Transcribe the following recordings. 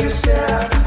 yourself.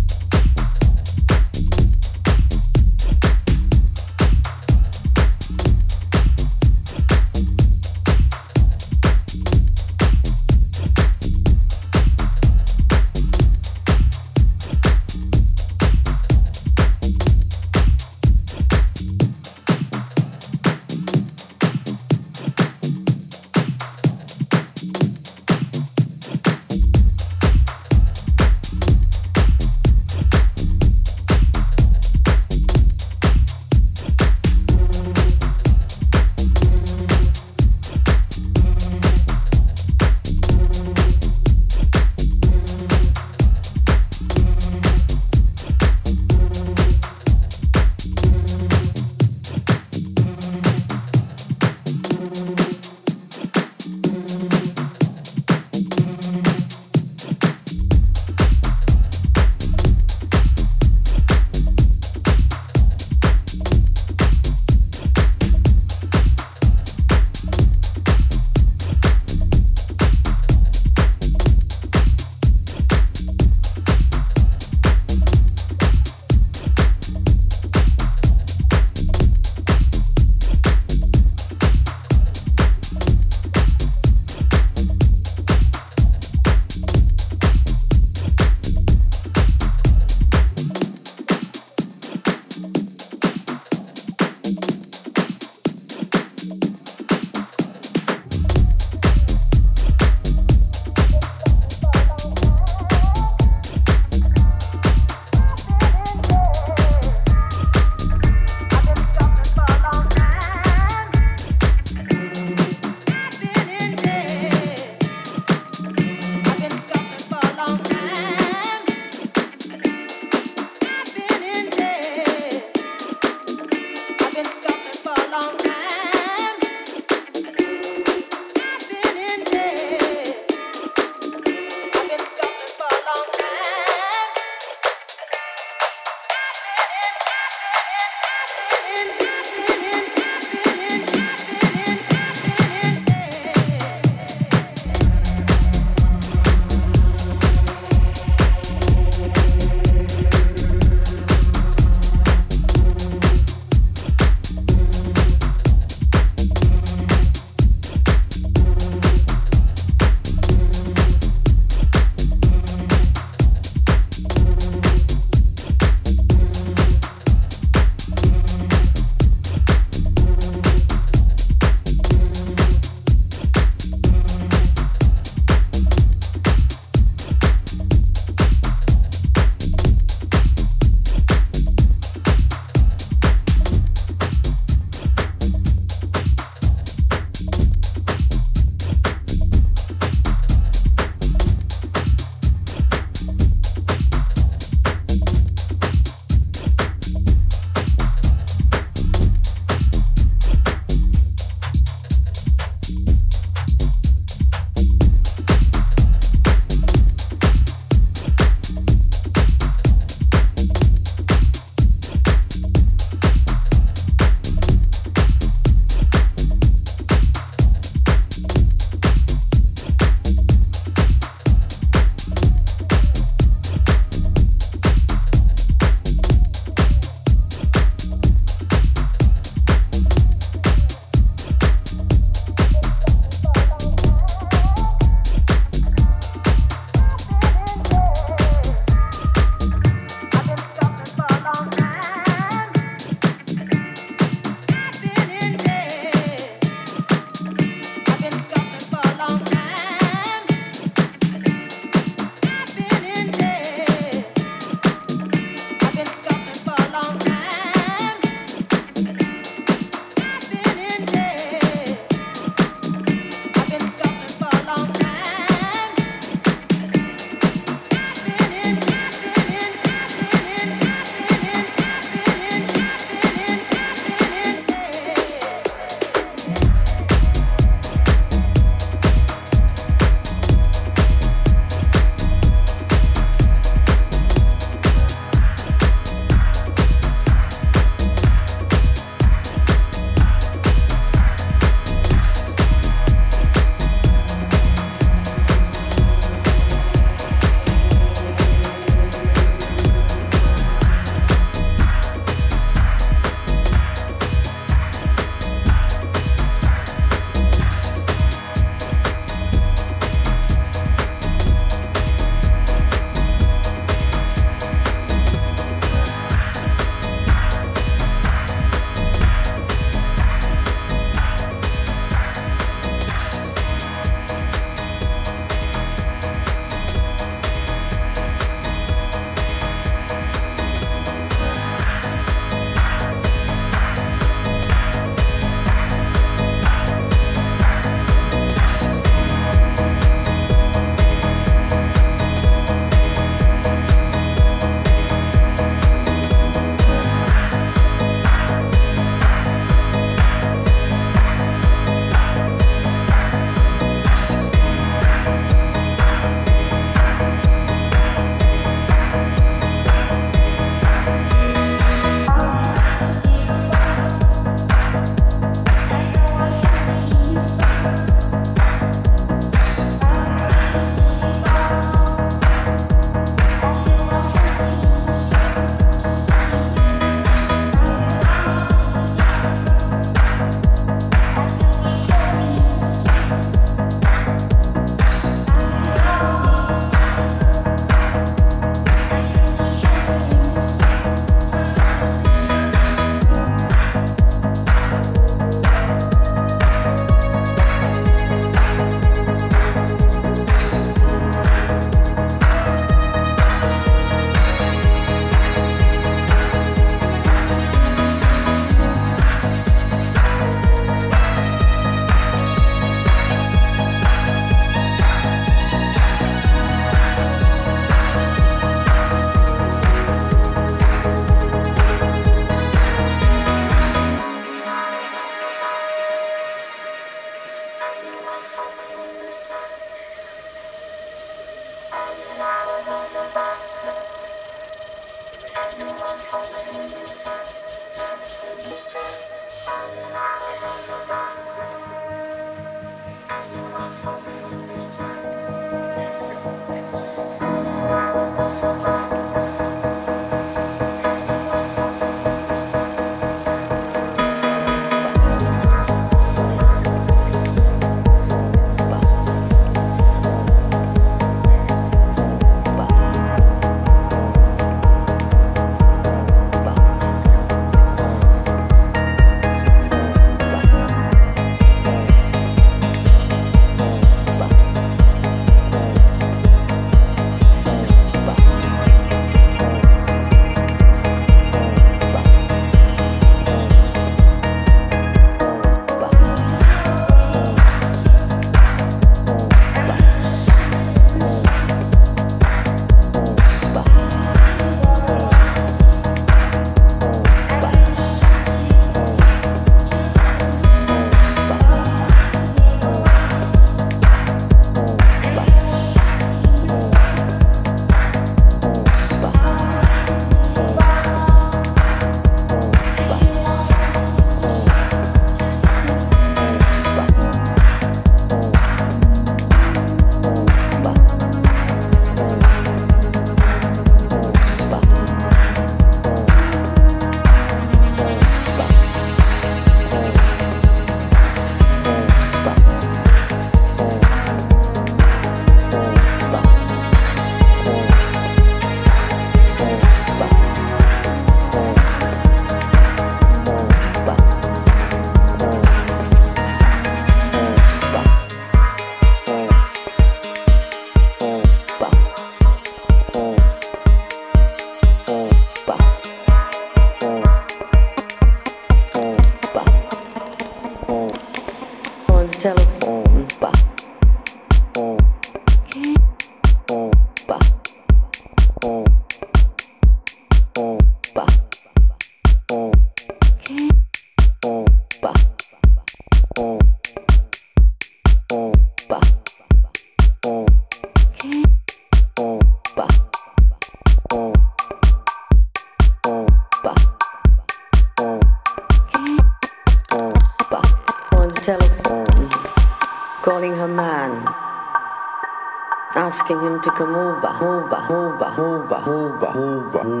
Asking him to come over, over, over, over, over, over, over.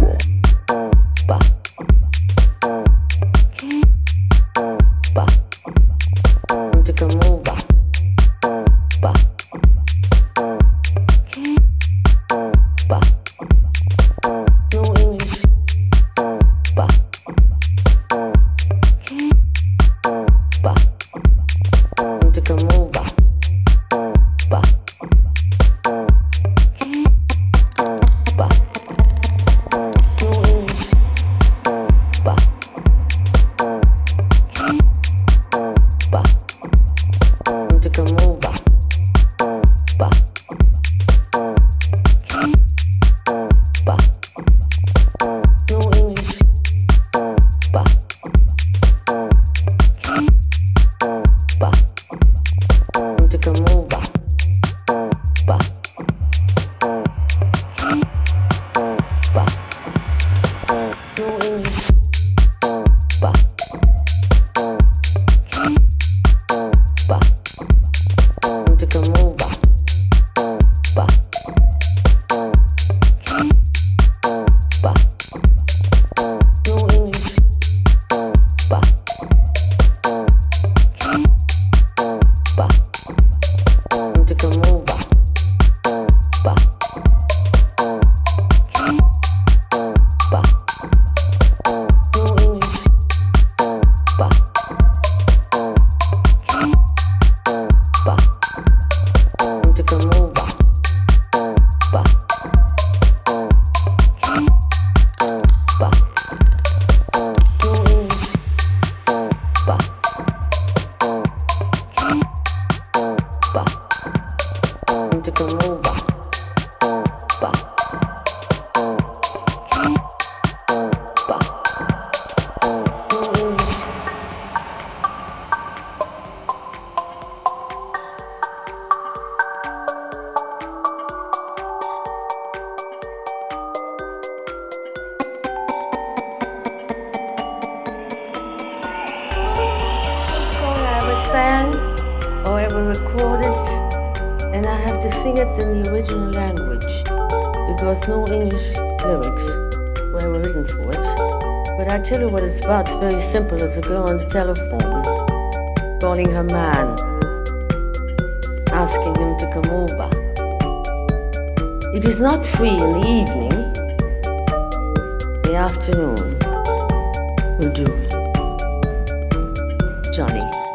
never simple. as a girl on the telephone calling her man, asking him to come over. If he's not free in the evening, the afternoon will do. Johnny.